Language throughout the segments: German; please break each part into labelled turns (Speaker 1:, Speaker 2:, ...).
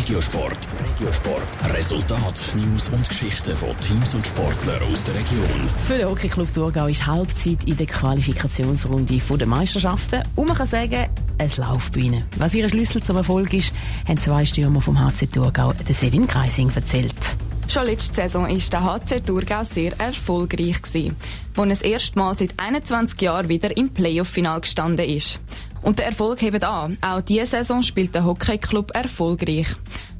Speaker 1: Regiosport. Regiosport. Resultat, News und Geschichten von Teams und Sportlern aus der Region.
Speaker 2: Für den Hockeyclub Thurgau ist Halbzeit in der Qualifikationsrunde der Meisterschaften und man kann sagen, es läuft bei ihnen. Was ihr Schlüssel zum Erfolg ist, haben zwei Stürmer vom HC Thurgau, der Sevin Kreising, erzählt.
Speaker 3: Schon letzte Saison war der HC Thurgau sehr erfolgreich gewesen, wo es erstmals seit 21 Jahren wieder im Playoff-Final gestanden ist. Und der Erfolg hebt an. Auch diese Saison spielt der Hockeyclub erfolgreich.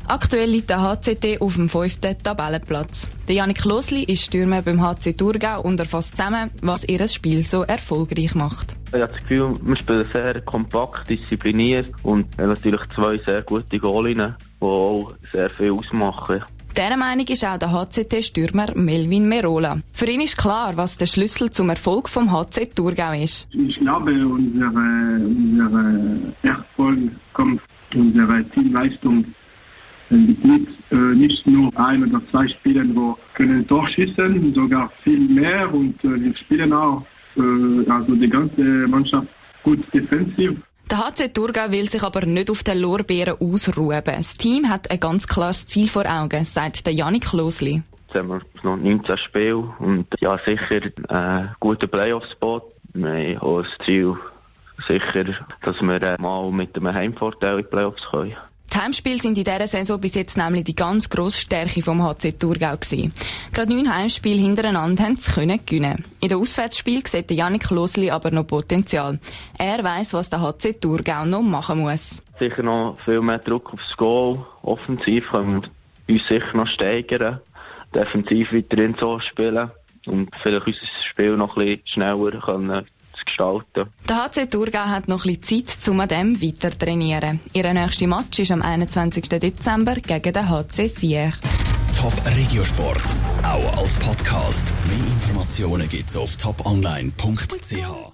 Speaker 3: Aktuell liegt der HCT auf dem fünften Tabellenplatz. Der Janik Losli ist Stürmer beim HC Thurgau und erfasst zusammen, was ihr Spiel so erfolgreich macht.
Speaker 4: Ich habe das Gefühl, wir spielen sehr kompakt, diszipliniert und natürlich zwei sehr gute Goalinnen, die auch sehr viel ausmachen.
Speaker 3: Dieser Meinung ist auch der HCT-Stürmer Melvin Merola. Für ihn ist klar, was der Schlüssel zum Erfolg vom HC Thurgau ist.
Speaker 5: Ich glaube, unser, Erfolg kommt unsere Teamleistung mit äh, nicht nur ein oder zwei Spielen, wo können Tor sogar viel mehr und äh, wir spielen auch äh, also die ganze Mannschaft gut defensiv.
Speaker 3: Der HC Thurgau will sich aber nicht auf den Lorbeeren ausruhen. Das Team hat ein ganz klares Ziel vor Augen, sagt der Janik Losli.
Speaker 4: Jetzt haben wir noch 19 Spiele und ja, sicher einen guten Playoff-Spot. Wir haben auch das Ziel, sicher, dass wir mal mit einem Heimvorteil in die Playoffs können.
Speaker 3: Die Heimspiele sind in dieser Saison bis jetzt nämlich die ganz grosse Stärke vom HC Thurgau gewesen. Gerade neun Heimspiele hintereinander haben sie können gewinnen. In den Auswärtsspielen sieht Janik Losli aber noch Potenzial. Er weiss, was der HC Thurgau noch machen muss.
Speaker 4: Sicher noch viel mehr Druck aufs Goal. Offensiv können wir uns sicher noch steigern. Defensiv weiterhin so spielen. Und vielleicht unser Spiel noch ein bisschen schneller können zu gestalten.
Speaker 3: Der HC Thurgau hat noch ein bisschen Zeit, um an dem weiter zu trainieren. Ihr nächster Match ist am 21. Dezember gegen den HC Sier.
Speaker 1: Top Regiosport, auch als Podcast. Mehr Informationen gibt's auf toponline.ch.